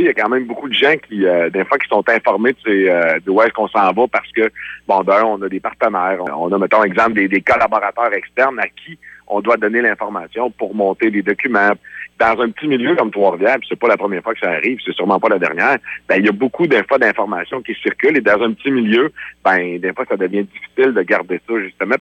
Il y a quand même beaucoup de gens qui, euh, des fois, qui sont informés de, euh, de où est-ce qu'on s'en va parce que, bon, d'un, on a des partenaires, on a, mettons, exemple, des, des collaborateurs externes à qui on doit donner l'information pour monter des documents. Dans un petit milieu comme Trois-Rivières, c'est pas la première fois que ça arrive, c'est sûrement pas la dernière, ben, il y a beaucoup des fois d'informations qui circulent et dans un petit milieu, ben, des fois, ça devient difficile de garder ça, justement,